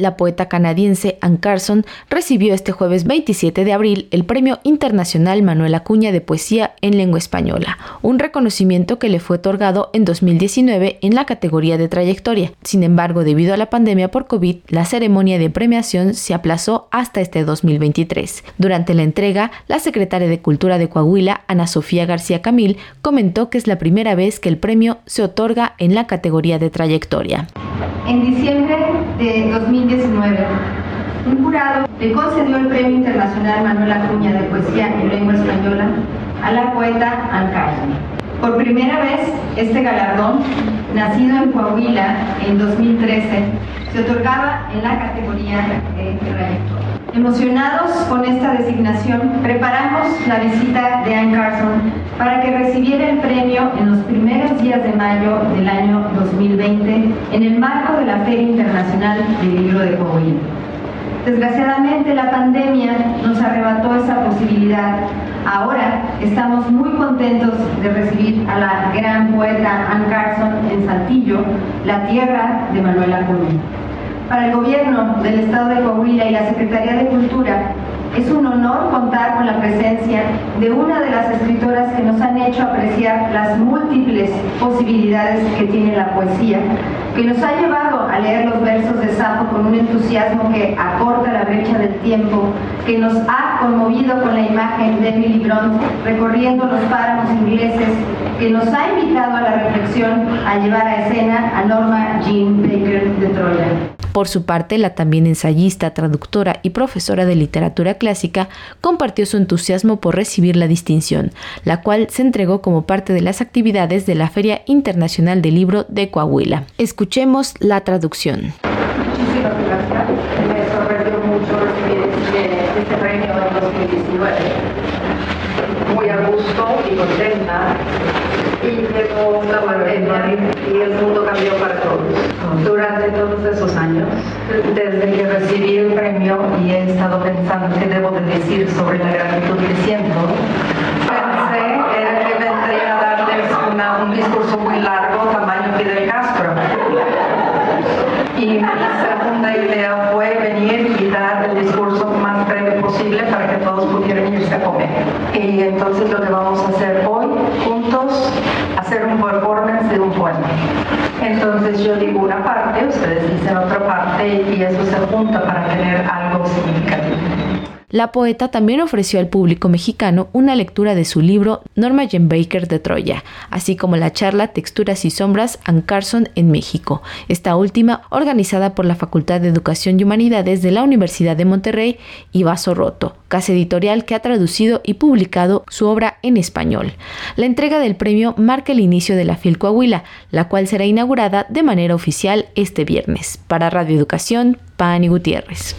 La poeta canadiense Ann Carson recibió este jueves 27 de abril el Premio Internacional Manuel Acuña de Poesía en Lengua Española, un reconocimiento que le fue otorgado en 2019 en la categoría de trayectoria. Sin embargo, debido a la pandemia por COVID, la ceremonia de premiación se aplazó hasta este 2023. Durante la entrega, la secretaria de Cultura de Coahuila, Ana Sofía García Camil, comentó que es la primera vez que el premio se otorga en la categoría de trayectoria. En diciembre de 2019, un jurado le concedió el Premio Internacional Manuel Acuña de Poesía en Lengua Española a la poeta Carson. Por primera vez, este galardón, nacido en Coahuila en 2013, se otorgaba en la categoría de trayectoria. Emocionados con esta designación, preparamos la visita de Anne Carson para que recibiera el premio en los primeros días de mayo del año 2020 en el marco de la Feria Internacional del Libro de Coahuila. Desgraciadamente la pandemia nos arrebató esa posibilidad. Ahora estamos muy contentos de recibir a la gran poeta Anne Carson en Saltillo, la tierra de Manuel Acuña. Para el gobierno del Estado de Coahuila y la Secretaría de Cultura, es un honor contar con la presencia de una de las escritoras que nos han hecho apreciar las múltiples posibilidades que tiene la poesía, que nos ha llevado a leer los versos de Safo con un entusiasmo que acorta la brecha del tiempo, que nos ha conmovido con la imagen de Emily Bront recorriendo los páramos ingleses, que nos ha invitado a la reflexión a llevar a escena a Norma Jean Baker de Troya. Por su parte, la también ensayista, traductora y profesora de literatura clásica compartió su entusiasmo por recibir la distinción, la cual se entregó como parte de las actividades de la Feria Internacional del Libro de Coahuila. Escuchemos la traducción. Muchísimas gracias. Me sorprendió mucho recibir este, este premio en 2019. Muy a gusto y contenta y llegó la pandemia y el mundo cambió para todos. Durante todos esos años, desde que recibí el premio y he estado pensando qué debo de decir sobre la gratitud que siento, pensé era que vendría a darles un discurso muy largo, tamaño Fidel Castro. Y mi segunda idea fue venir y dar el discurso más breve posible para que todos pudieran irse a comer. Y entonces lo que vamos a hacer hoy juntos hacer un performance de un poema. Entonces yo digo una parte, ustedes dicen otra parte y eso se junta para tener algo significativo. La poeta también ofreció al público mexicano una lectura de su libro Norma Jean Baker de Troya, así como la charla Texturas y Sombras and Carson en México, esta última organizada por la Facultad de Educación y Humanidades de la Universidad de Monterrey y Vaso Roto, casa editorial que ha traducido y publicado su obra en español. La entrega del premio marca el inicio de la FIL Coahuila, la cual será inaugurada de manera oficial este viernes. Para Radio Educación, Pani Gutiérrez.